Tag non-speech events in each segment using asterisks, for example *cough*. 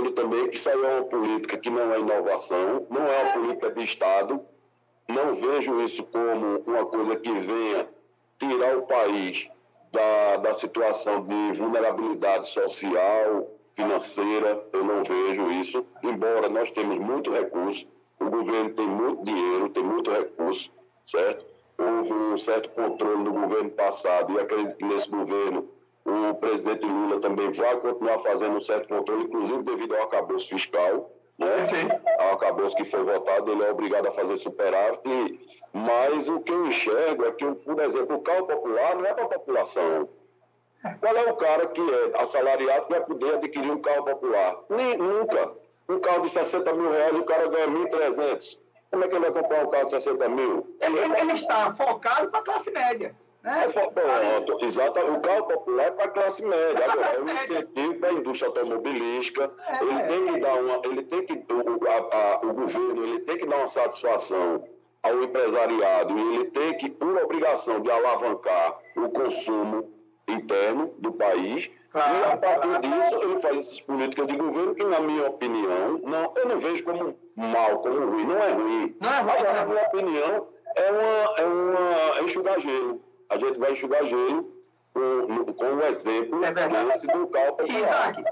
entendo também que isso aí é uma política que não é inovação, não é uma política de Estado. Não vejo isso como uma coisa que venha tirar o país da, da situação de vulnerabilidade social, financeira. Eu não vejo isso, embora nós temos muito recurso, o governo tem muito dinheiro, tem muito recurso, certo? Houve um certo controle no governo passado e acredito que nesse governo o presidente Lula também vai continuar fazendo um certo controle, inclusive devido ao acabouço fiscal, né? Ao acabouço que foi votado, ele é obrigado a fazer superávit. Mas o que eu enxergo é que, por exemplo, o carro popular não é para a população. Qual é o cara que é assalariado que vai poder adquirir um carro popular? Nem, nunca. Um carro de 60 mil reais, o cara ganha 1.300. Como é que ele vai comprar um carro de 60 mil? Ele, ele está focado para a classe média. Né? Pronto, exato. O carro popular é para a classe média. Agora, é um *laughs* incentivo para a indústria automobilística. É. Ele tem que dar uma. Ele tem que, o, a, a, o governo ele tem que dar uma satisfação ao empresariado e ele tem que, por obrigação de alavancar o consumo interno do país. Claro, e a partir disso ele faz essas políticas de governo que, na minha opinião, não, eu não vejo como mal, como ruim. Não é ruim. Não é ruim. Agora, na minha opinião, é uma, é uma é enxugar gelo a gente vai enxugar gelo com, com o exemplo é desse do carro popular. Isaac,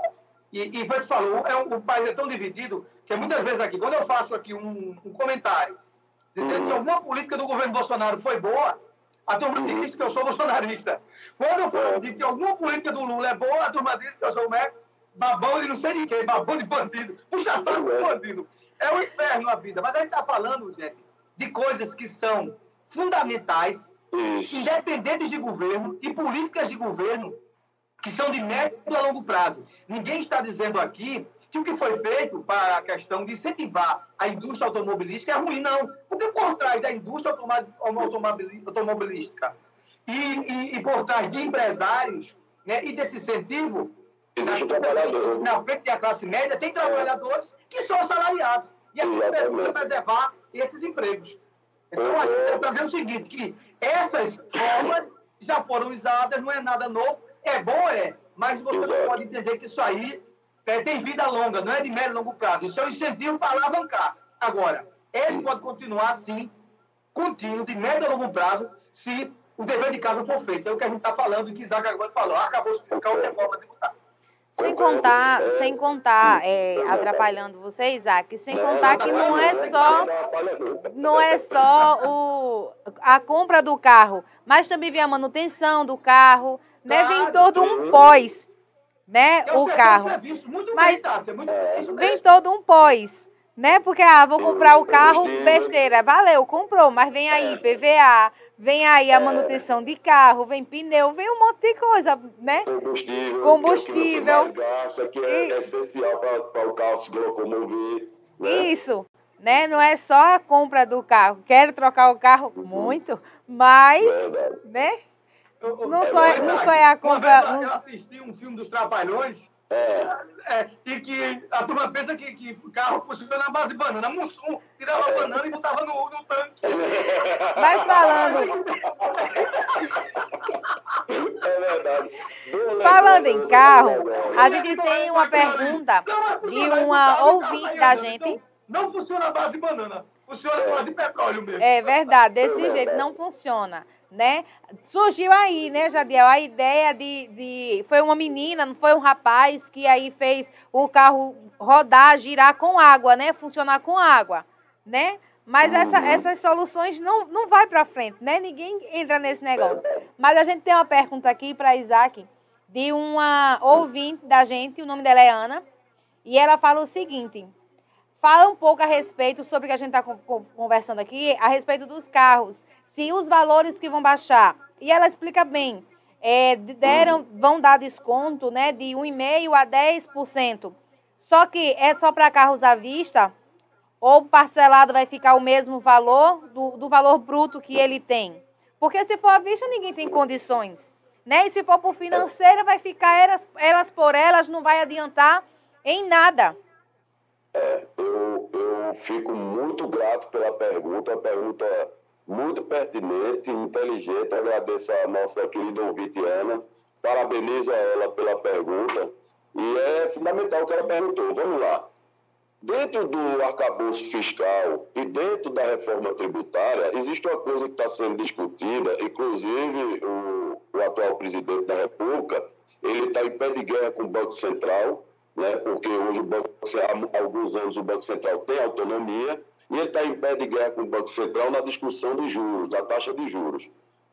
e, e te falar, é um, o país é tão dividido que muitas vezes aqui, quando eu faço aqui um, um comentário dizendo uhum. que alguma política do governo Bolsonaro foi boa, a turma uhum. diz que eu sou bolsonarista. Quando eu falo é. que alguma política do Lula é boa, a turma diz que eu sou né, babão de não sei de quem, babão de bandido, puxa saco de bandido. É um inferno a vida. Mas a gente está falando, gente, de coisas que são fundamentais isso. independentes de governo e políticas de governo que são de médio a longo prazo. Ninguém está dizendo aqui que o que foi feito para a questão de incentivar a indústria automobilística é ruim, não. Porque por trás da indústria automobilística e, e, e por trás de empresários né, e desse incentivo, Existe na, trabalhador. na frente da classe média, tem trabalhadores que são assalariados. E a gente precisa preservar esses empregos. Então, a gente está trazendo o seguinte, que essas formas já foram usadas, não é nada novo, é bom, é, mas você Exato. pode entender que isso aí é, tem vida longa, não é de médio e longo prazo. Isso é um incentivo para alavancar. Agora, ele pode continuar assim, contínuo, de médio a longo prazo, se o dever de casa for feito. É o que a gente está falando, e que Isaac agora falou, acabou de ficar uma reforma tributária. Sem contar, sem contar, é, atrapalhando você, Isaac, sem contar que não é só, não é só o, a compra do carro, mas também vem a manutenção do carro, né? Vem todo um pós, né? O carro. Mas vem todo um pós, né? Porque, ah, vou comprar o carro, besteira, valeu, comprou, mas vem aí PVA, Vem aí a é. manutenção de carro, vem pneu, vem um monte de coisa, né? Combustível. Combustível. Que, é gasta, que é, e... essencial para o carro se locomover. Né? Isso, né? Não é só a compra do carro. Quero trocar o carro uhum. muito, mas, Verdade. né? Não, é só, é, não só é a compra. Eu assisti um filme dos Trapalhões é. é. e que a turma pensa que, que carro funciona na base de banana. Mussum tirava a banana e botava no, no tanque. Mas falando. É verdade. Falando em carro, a gente tem uma pergunta de uma ouvinte da gente. Não funciona a base de banana, funciona base de petróleo mesmo. É verdade, desse jeito não funciona né? Surgiu aí, né, Jadiel, a ideia de, de. Foi uma menina, não foi um rapaz que aí fez o carro rodar, girar com água, né? Funcionar com água, né? Mas essa, uhum. essas soluções não, não vai para frente, né? Ninguém entra nesse negócio. Mas a gente tem uma pergunta aqui para Isaac, de uma ouvinte da gente, o nome dela é Ana, e ela fala o seguinte: fala um pouco a respeito sobre o que a gente está conversando aqui, a respeito dos carros se os valores que vão baixar, e ela explica bem, é, deram, vão dar desconto né, de 1,5% a 10%. Só que é só para carros à vista, ou parcelado vai ficar o mesmo valor do, do valor bruto que ele tem. Porque se for à vista, ninguém tem condições. Né? E se for por financeira, vai ficar elas, elas por elas, não vai adiantar em nada. É, eu, eu fico muito grato pela pergunta. A pergunta muito pertinente, inteligente. Agradeço a nossa querida ouvinte Ana. Parabenizo a ela pela pergunta. E é fundamental o que ela perguntou. Vamos lá. Dentro do arcabouço fiscal e dentro da reforma tributária, existe uma coisa que está sendo discutida, inclusive o, o atual presidente da República, ele está em pé de guerra com o Banco Central, né, porque hoje, o Banco, há alguns anos, o Banco Central tem autonomia, e ele está em pé de guerra com o Banco Central na discussão dos juros, da taxa de juros.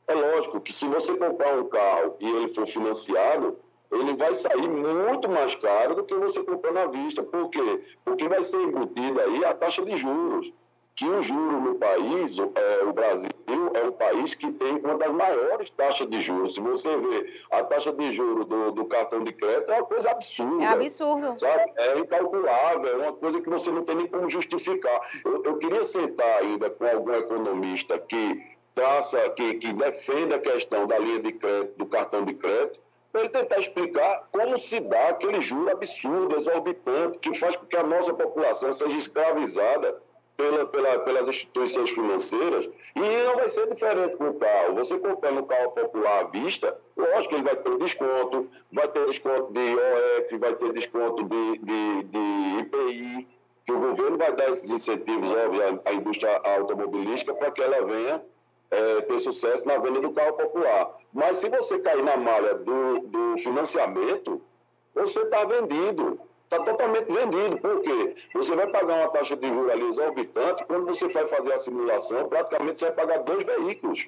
É lógico que se você comprar um carro e ele for financiado, ele vai sair muito mais caro do que você comprando à vista. Por quê? Porque vai ser embutida aí a taxa de juros. Que o juro no país, é, o Brasil, é um país que tem uma das maiores taxas de juros. Se você vê a taxa de juros do, do cartão de crédito, é uma coisa absurda. É absurdo. Sabe? É incalculável, é uma coisa que você não tem nem como justificar. Eu, eu queria sentar ainda com algum economista que traça, que, que defenda a questão da linha de crédito, do cartão de crédito, para ele tentar explicar como se dá aquele juro absurdo, exorbitante, que faz com que a nossa população seja escravizada pela, pela, pelas instituições financeiras. E não vai ser diferente com o carro. Você comprando um carro popular à vista, lógico que ele vai ter desconto, vai ter desconto de IOF, vai ter desconto de, de, de IPI, que o governo vai dar esses incentivos óbvio, à indústria automobilística para que ela venha é, ter sucesso na venda do carro popular. Mas se você cair na malha do, do financiamento, você está vendido. Está totalmente vendido. Por quê? Você vai pagar uma taxa de juros ali exorbitante, quando você vai fazer a simulação, praticamente você vai pagar dois veículos.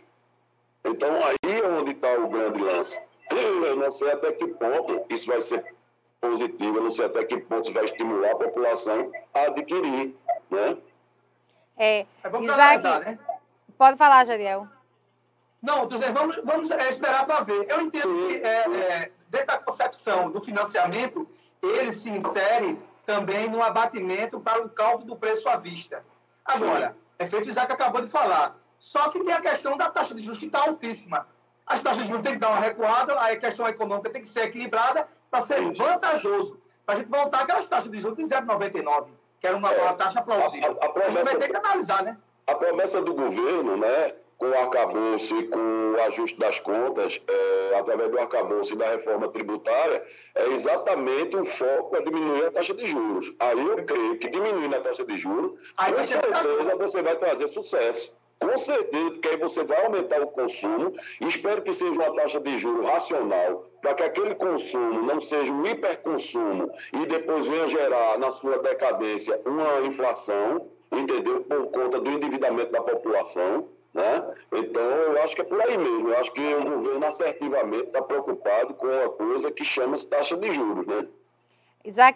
Então aí é onde está o grande lance. Eu não sei até que ponto isso vai ser positivo, eu não sei até que ponto isso vai estimular a população a adquirir. Né? É, é Isaac, né? Pode falar, Jadiel. Não, dizendo, vamos, vamos é, esperar para ver. Eu entendo Sim. que, é, é, dentro da concepção do financiamento, ele se insere também no abatimento para o cálculo do preço à vista. Agora, Sim. é feito o Isaac acabou de falar. Só que tem a questão da taxa de juros que está altíssima. As taxas de juros têm que dar uma recuada, aí a questão econômica tem que ser equilibrada para ser Sim. vantajoso. Para a gente voltar àquelas taxas de juros de 0,99, que era uma, é, uma taxa plausível. A, a, a, a gente vai ter que analisar, né? A promessa do governo, né, com o arcabouço e com o ajuste das contas, é, através do arcabouço e da reforma tributária, é exatamente o foco para diminuir a taxa de juros. Aí eu creio que diminuindo a taxa de juros, aí com certeza você vai trazer sucesso. Com certeza, porque aí você vai aumentar o consumo. Espero que seja uma taxa de juros racional, para que aquele consumo não seja um hiperconsumo e depois venha gerar na sua decadência uma inflação entendeu? Por conta do endividamento da população. Né? Então, eu acho que é por aí mesmo. Eu acho que o governo assertivamente está preocupado com uma coisa que chama-se taxa de juros. Né? Isaac,